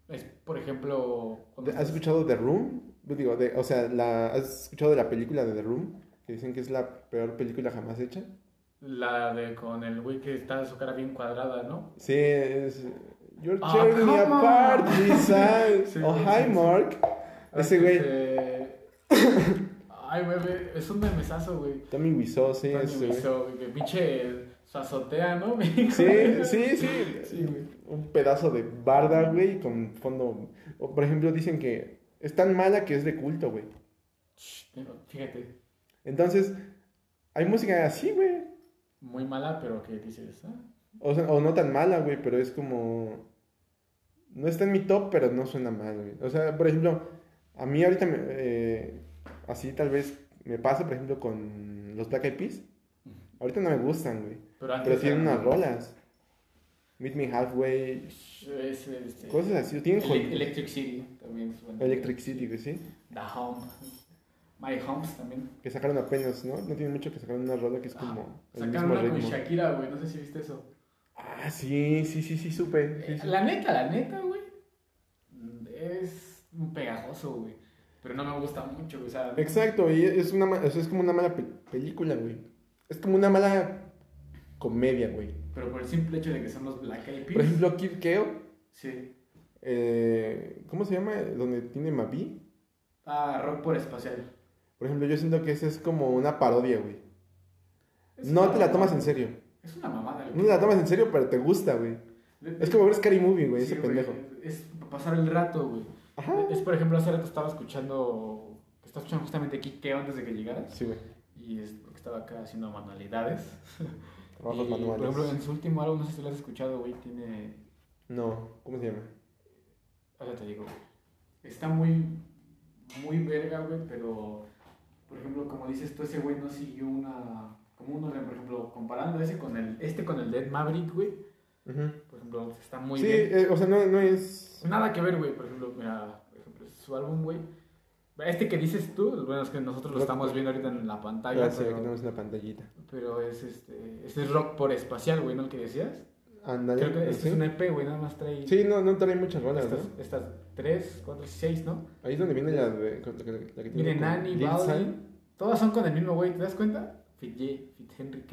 Es, por ejemplo... ¿Has estás- escuchado The Room? Digo, de, o sea, la, ¿has escuchado de la película de The Room? Que dicen que es la peor película jamás hecha. La de con el güey que está su cara bien cuadrada, ¿no? Sí, es... You're Ah, tearing me apart, Lisa. *laughs* Sí, oh, hi, sí. Mark. Ese güey. *laughs* Ay, güey, es un memesazo, güey. Tommy Wiseau, sí, Tony ese. Wiseau, güey, que pinche su azotea, ¿no? *laughs* Sí, sí, sí. Sí, güey. Un pedazo de barda, güey, con fondo... o, por ejemplo, dicen que es tan mala que es de culto, güey. Fíjate, Entonces, hay música así, güey. muy mala, pero que dices, ah, O, sea, o no tan mala, güey, pero es como... No está en mi top, pero no suena mal, güey. O sea, por ejemplo, a mí ahorita, me, eh, así tal vez me pasa, por ejemplo, con los Black Eyed Peas. Ahorita no me gustan, güey. pero. Pero tienen unas rolas. Meet Me Halfway, Es, este, cosas así. Tienen Electric City también. suena. Electric City, güey, sí. The Home. My Homes también. Que sacaron apenas, ¿no? No tiene mucho que sacaron una rola que es como el Sacaron una con. Shakira, güey, no sé si viste eso. Ah, sí, sí, sí, sí, supe. sí, Eh, sí. La neta, la neta, güey, es un pegajoso, güey. Pero no me gusta mucho, güey. O sea, Exacto, y es, una, ma- o sea, es como una mala pe- película, güey. Es como una mala comedia, güey. pero por el simple hecho de que son los Black Eyed Peas. Por ejemplo, Kid Keo, Sí. eh, ¿cómo se llama? Donde tiene Mavi. Ah, rock por espacial. Por ejemplo, yo siento que esa es como una parodia, güey. Es No te la tomas en serio. Es una mamada. güey. No te la tomas en serio, pero te gusta, güey. De- Es como ver Scary Movie, güey, Sí, ese pendejo. Es pasar el rato, güey. Ajá. Es, por ejemplo, hace rato estaba escuchando. Estaba escuchando justamente Kikeo antes de que llegaras. Sí, güey. Y es porque estaba acá haciendo manualidades. *laughs* Trabajos Y, manuales. Por ejemplo, en su último álbum, no sé si lo has escuchado, güey, tiene. No, ¿cómo se llama? Ahora te digo, güey. Está muy. Muy verga, güey, pero. Por ejemplo, como dices tú, ese güey no siguió una. Como uno, por ejemplo, comparando ese con el. Este con el Dead Maverick, güey. Por ejemplo, está muy sí, bien. eh, o sea, no, no es... Nada que ver, güey. Por ejemplo, mira, por ejemplo, su álbum, güey. Este que dices tú, bueno, es que nosotros lo estamos viendo ahorita en la pantalla, Ah, sí, pero, aquí tenemos una pantallita. pero es este, este es rock por espacial, güey, ¿no? El que decías. Ándale. Creo que este ¿sí? es un EP, güey, nada más trae Sí, no, no trae muchas rolas, estas, ¿no? estas tres, cuatro, seis, ¿no? Ahí es donde viene la de. La que, la que tiene con Nani, San. todas son con el mismo güey, ¿te das cuenta? Fit J, Fit Henry.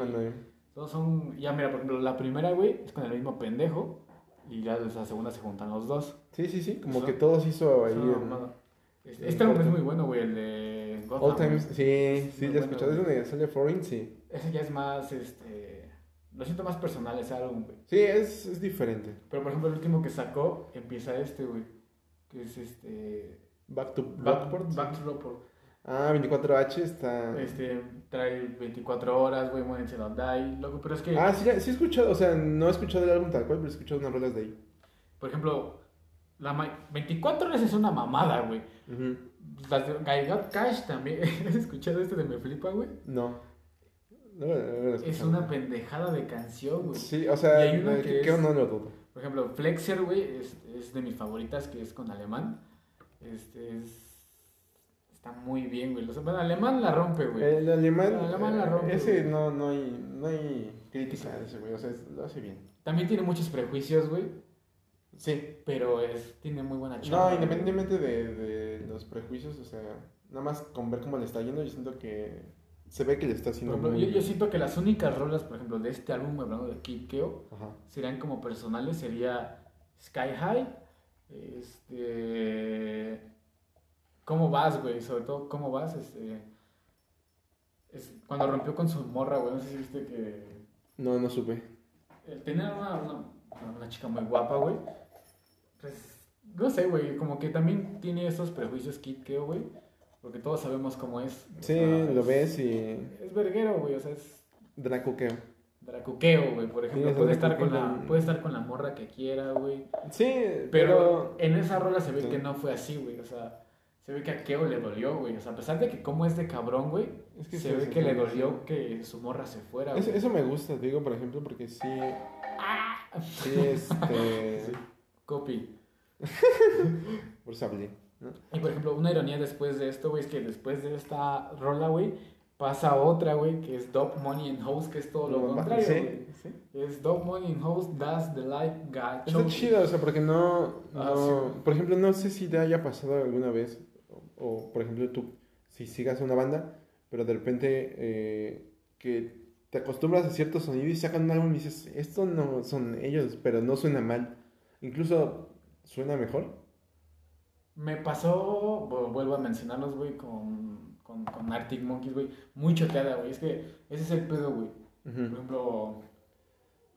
Todos son, ya mira, por ejemplo, la primera, güey, es con el mismo pendejo. Y ya la segunda se juntan los dos. Sí, sí, sí, como que todos hizo ahí. Este, este álbum es muy bueno, güey, el de Gotham. All Times, sí, sí, lo he escuchado. Es donde sale Foreign, sí. Ese ya es más, este... Lo siento más personal ese álbum, güey. Sí, es, es diferente. Pero, por ejemplo, el último que sacó empieza este, güey. Que es este... Back to Back, Rockport. Back to Rockport. Ah, 24H está. Este, trae 24 horas, güey, Till I Die, loco. Pero es que, Ah, sí, sí he escuchado, o sea, no he escuchado el álbum tal cual, pero he escuchado unas rolas de ahí. por ejemplo, la ma- 24 horas es una mamada, güey. Ujú. Las de I Got Cash también. *laughs* ¿Has escuchado este de Me Flipa, güey? No. No, no, no Es una pendejada de canción, güey. Sí, o sea, Y hay una que que es- no lo dudo. Por ejemplo, Flexer, güey, es, es de mis favoritas, que es con alemán. Este es. Está muy bien, güey. O sea, bueno, alemán la rompe, güey. El alemán, El alemán la eh, rompe, ese güey. no, no hay, no hay crítica a ese güey, o sea, lo hace bien. También tiene muchos prejuicios, güey. Sí. Pero es, tiene muy buena No, chamba, güey. independientemente de, de los prejuicios, o sea, nada más con ver cómo le está yendo, yo siento que se ve que le está haciendo ejemplo, muy yo, siento que las únicas rolas, por ejemplo, de este álbum, hablando de Kid Keo, Ajá. serían como personales, sería Sky High, este... ¿Cómo vas, güey? Sobre todo, ¿cómo vas? Este... Es cuando rompió con su morra, güey, no sé si viste que... No, no supe. eh, Tenía una, una, una chica muy guapa, güey. Pues, no sé, güey, como que también tiene esos prejuicios Kid Keo, güey. Porque todos sabemos cómo es. Sí, sea, lo es- ves y Es verguero, güey, o sea, es dracuqueo. Dracuqueo, güey, por ejemplo. Sí, puede, estar con la, puede estar con la morra que quiera, güey. Sí, Pero, pero... en esa rola se ve Sí. que no fue así, güey. O sea, se ve que a Keo le dolió, güey. O sea, a pesar de que como es de cabrón, güey, Es que se sí, ve que le dolió que su morra se fuera, güey. Eso, eso me gusta, te digo, por ejemplo, porque sí... Sí, este... *laughs* Copy. *laughs* Por eso hablé, ¿no? Y por ejemplo, una ironía después de esto, güey, es que después de esta rola, güey, pasa otra, güey, que es Dope Money and House, que es todo lo No, contrario, sí, sí. Es Dope Money and House, das the life God Está chido, o sea, porque no, Ah, no- sí, güey. por ejemplo, no sé si te haya pasado alguna vez, o, o, por ejemplo tú, si sigas una banda, pero de repente eh, que te acostumbras a cierto sonido y sacan un álbum y dices, esto no son ellos, pero no suena mal, incluso suena mejor. Me pasó, vu- vuelvo a mencionarlos, güey, con, con, con Arctic Monkeys, güey, muy choteada, güey. Es que ese es el pedo, güey. Por ejemplo,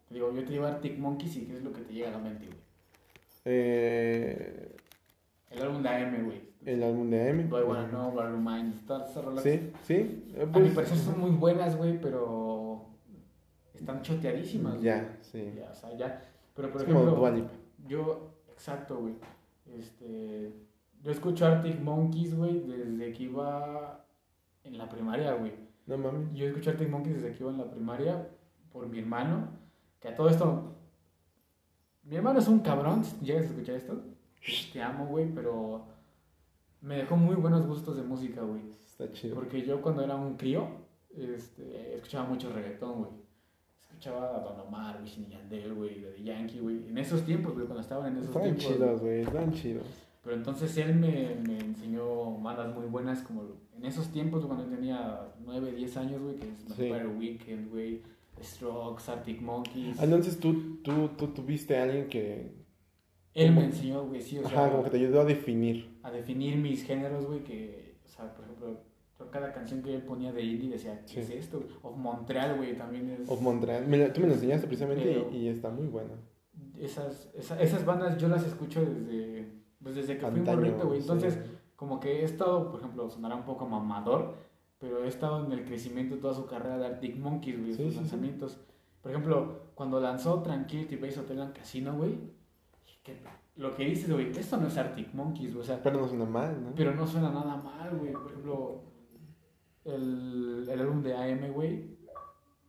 digo, yo te digo Arctic Monkeys y ¿qué es lo que te llega a la mente, güey? Eh, El álbum de AM, güey. el álbum de AM. I Wanna Know, Your Mind, todas esas rolas. Sí, sí. eh, A mi pues, parecer son muy buenas, güey, pero están choteadísimas. güey. Ya, sí. Ya, o sea, ya. Pero por Es ejemplo, yo, exacto, güey. Este, yo escucho Arctic Monkeys, güey, desde que iba en la primaria, güey. No mames. Yo escuché Arctic Monkeys desde que iba en la primaria por mi hermano, que a todo esto, mi hermano es un cabrón, llegas a escuchar esto, te amo, güey, pero me dejó muy buenos gustos de música, güey. Está chido. Porque yo cuando era un crío, este, escuchaba mucho reggaetón, güey. Escuchaba a Don Omar, Wisin y Yandel, güey, de Yankee, güey. En esos tiempos, güey, cuando estaban en esos Están tiempos. chidos, güey, están chidos. Pero entonces él me, me enseñó bandas muy buenas como en esos tiempos, cuando tenía 9, 10 años, güey, que es Sí. Vampire Weekend, güey, Strokes, Arctic Monkeys. Ah, Entonces tú, tú, tú tuviste a alguien que, Él me enseñó, güey, sí, o sea, ajá, como que te ayudó a definir. a definir mis géneros, güey, que, o sea, por ejemplo, yo cada canción que él ponía de indie decía, ¿qué Sí. es esto? Of Montreal, güey, también es... Of Montreal. Me la- tú me lo enseñaste precisamente Pero- y, y está muy bueno. esas, esa- esas bandas yo las escucho desde, pues desde que fui Antaño, morrito, güey. sí. Entonces, como que he estado, por ejemplo, sonará un poco mamador, pero he estado en el crecimiento de toda su carrera de Arctic Monkeys, güey, Sí, sus sí, lanzamientos. Por ejemplo, cuando lanzó Tranquility Base Hotel and Casino, güey, lo que dices, güey, esto no es Arctic Monkeys, güey, o sea, Pero no suena mal, ¿no? pero no suena nada mal, güey. Por ejemplo, el, el álbum de AM, güey,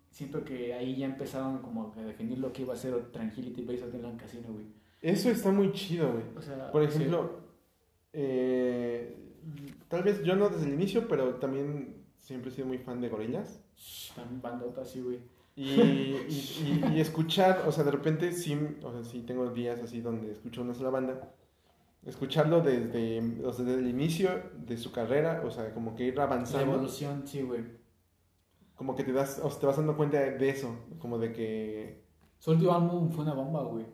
siento que ahí ya empezaron como a definir lo que iba a ser Tranquility Base Hotel and Casino, güey. Eso está muy chido, güey. O sea, Por sí. ejemplo, eh, Tal vez yo no desde el inicio, pero también siempre he sido muy fan de Gorilas. También bandota, sí, güey. Y, y, y, y escuchar, o sea, de repente sí, o sea, sí tengo días así donde escucho una sola banda. Escucharlo desde, o sea, desde el inicio de su carrera, o sea, como que ir La avanzando. evolución, sí, güey. Como que te das, o sea, te vas dando cuenta de eso, como de que Su último álbum fue una bomba, güey.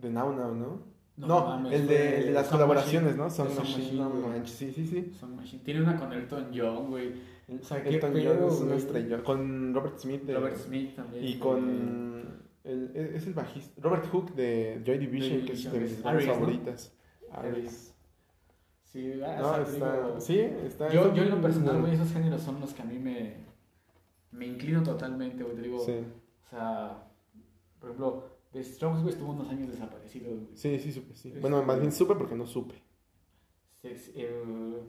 De Now Now, ¿no? No, No, mames, el, de, el de las Sound colaboraciones, Machine. ¿no? Son Machine, Machine, no manches, sí, sí, sí. Sound Machine. Tiene una con Elton John, güey. O sea, Elton John es una estrella. Con Robert Smith. de- Robert Smith también. Y con. El, es el bajista. Robert Hook de Joy Division, que es de mis bandas ¿no? favoritas. Aries. Sí, ah, No, o sea, te está. Sí, está. Yo, yo en lo personal, güey, esos géneros son los que a mí me, me inclino totalmente, güey. Te digo, Sí, o sea, por ejemplo, The Strokes, güey, estuvo unos años desaparecido, güey. sí, sí, supe. Sí. Este- Bueno, más bien supe porque no supe. Se- eh,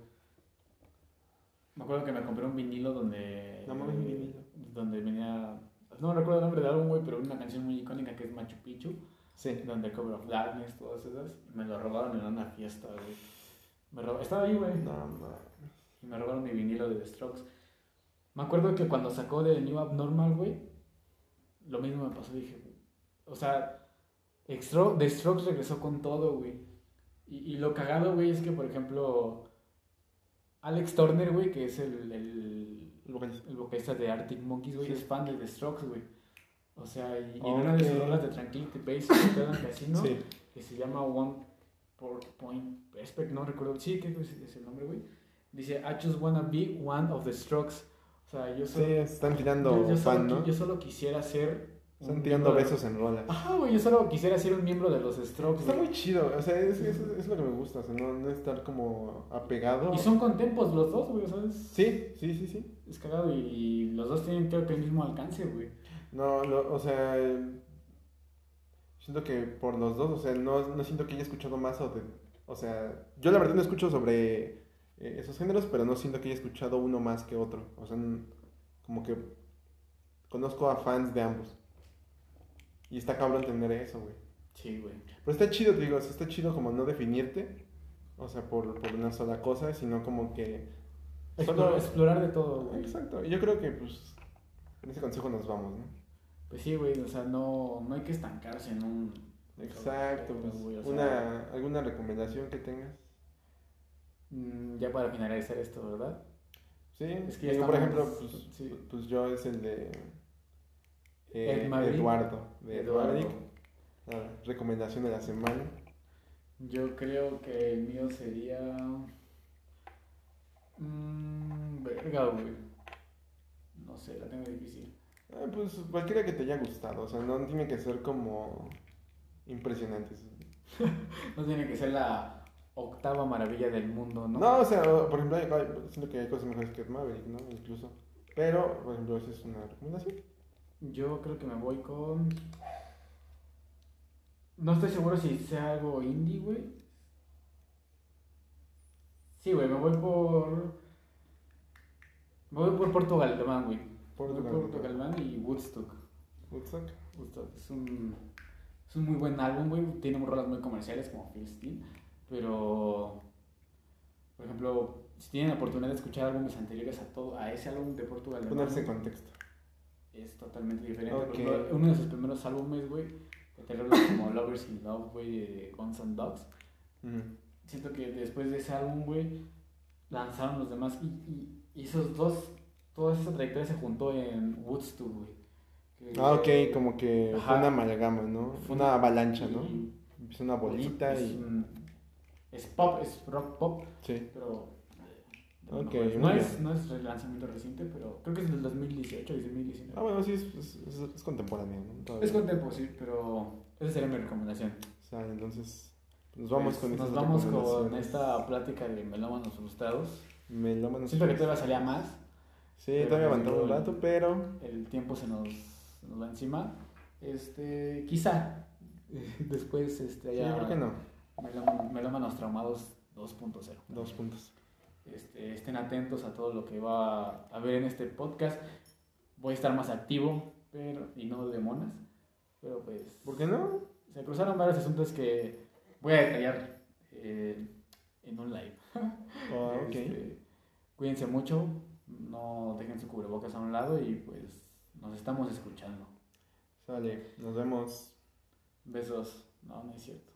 me acuerdo que me compré un vinilo donde. No mames, un vinilo. Donde venía. No me recuerdo el nombre del álbum, güey, pero una canción muy icónica que es Machu Picchu. Sí. Donde Cover of Darkness, todas esas. Me lo robaron en una fiesta, güey. Me rob- Estaba ahí, güey. No, no. Y me robaron mi vinilo de The Strokes. Me acuerdo que cuando sacó de New Abnormal, güey, lo mismo me pasó. Dije, o sea, Extro- The Strokes regresó con todo, güey. Y, y lo cagado, güey, es que, por ejemplo, Alex Turner, güey, que es el, el, El vocalista. de Arctic Monkeys, güey, Sí. es fan de The Strokes, güey. O sea, y, y en una de sus rolas de Tranquility Base que Casino, Sí. que se llama One Point Prospect, no recuerdo, sí, ¿qué es es el nombre, güey? Dice, I just wanna be one of the strokes. O sea, yo Sí, solo, están tirando yo, yo solo, fan, qui- ¿no? yo solo quisiera ser... un Están tirando miembro besos en rolas. Ajá, güey, yo solo quisiera ser un miembro de los strokes. Está güey. muy chido, o sea, es, es, es lo que me gusta, o sea, no, no estar como apegado. Y son contempos los dos, güey, ¿sabes? Sí, sí, sí, sí. Es cagado y los dos tienen creo que el mismo alcance, güey. No, no, o sea, siento que por los dos, o sea, no, no siento que haya escuchado más o de, o sea, yo la verdad no escucho sobre eh, esos géneros, pero no siento que haya escuchado uno más que otro, o sea, como que conozco a fans de ambos. Y está cabrón tener eso, güey. Sí, güey. Pero está chido, te digo, o sea, está chido como no definirte, o sea, por, por una sola cosa, sino como que... Explorar, Solo- explorar de todo, güey. Exacto, y yo creo que pues en ese consejo nos vamos, ¿no? Pues sí, güey, o sea, no, no hay que estancarse en un... Exacto, pues, güey, o sea, una, ¿alguna recomendación que tengas? mm, Ya para finalizar esto, ¿verdad? Sí, Es que digo, por ejemplo, pues, sí. pues yo es el de eh, Ed Maverick. Eduardo, de Eduardo. Recomendación de la semana. Yo creo que el mío sería. Mmm. Verga, güey. No sé, la tengo difícil. Ah, pues cualquiera que te haya gustado, o sea, no tiene que ser como impresionantes. *laughs* No tiene que ser la octava maravilla del mundo, ¿no? No, o sea, por ejemplo, hay- hay- siento que hay cosas mejores que Maverick, ¿no? Incluso. Pero, por ejemplo, esa es una recomendación. Yo creo que me voy con. No estoy seguro si sea algo indie, güey. Sí, güey, me voy por. Me voy por Portugal Alemán, güey. Portugal Me voy por Portugal Alemán y Woodstock. Woodstock. Woodstock es un, es un muy buen álbum, güey. Tiene rolas muy comerciales como Phil Steele. Pero, por ejemplo, si tienen la oportunidad de escuchar álbumes anteriores a todo a ese álbum de Portugal Alemán, Ponerse en contexto. Es totalmente diferente. Por Ok. ejemplo, uno de sus primeros álbumes, güey, que te como *laughs* Lovers in Love, güey, de Guns N' Dogs. Siento que después de ese álbum, güey, lanzaron los demás y, y, y esos dos, toda esa trayectoria se juntó en Woodstock, güey. Que- Ah, ok, como que Ajá. fue una amalgama, ¿no? Fue una una- avalancha, ¿no? Empieza una bolita es, y... un- es pop, es rock pop, Sí. pero... eh, no, es, no, es, no es el lanzamiento reciente, pero creo que es del 2018 y 2019. Ah, bueno, sí, es, es, es- es contemporáneo. Es contempo, sí, pero esa sería mi recomendación. O sea, entonces, nos vamos Pues, con Nos vamos con esta plática de melómanos frustrados. Melómanos Siento que frustrados. todavía salía más. Sí, todavía pues, aguantamos un rato, pero... El tiempo se nos, nos va encima. Este, quizá después este, Sí, haya ¿por qué no? melómanos, traumados 2.0. Dos puntos. Este, estén atentos a todo lo que va a haber en este podcast. Voy a estar más activo, pero y no de monas. Pero pues ¿Por qué no? se cruzaron varios asuntos que voy a detallar eh, en un live. *laughs* Oh. Este, cuídense mucho, no dejen su cubrebocas a un lado y pues nos estamos escuchando. Sale, nos vemos. Besos. No, no es cierto.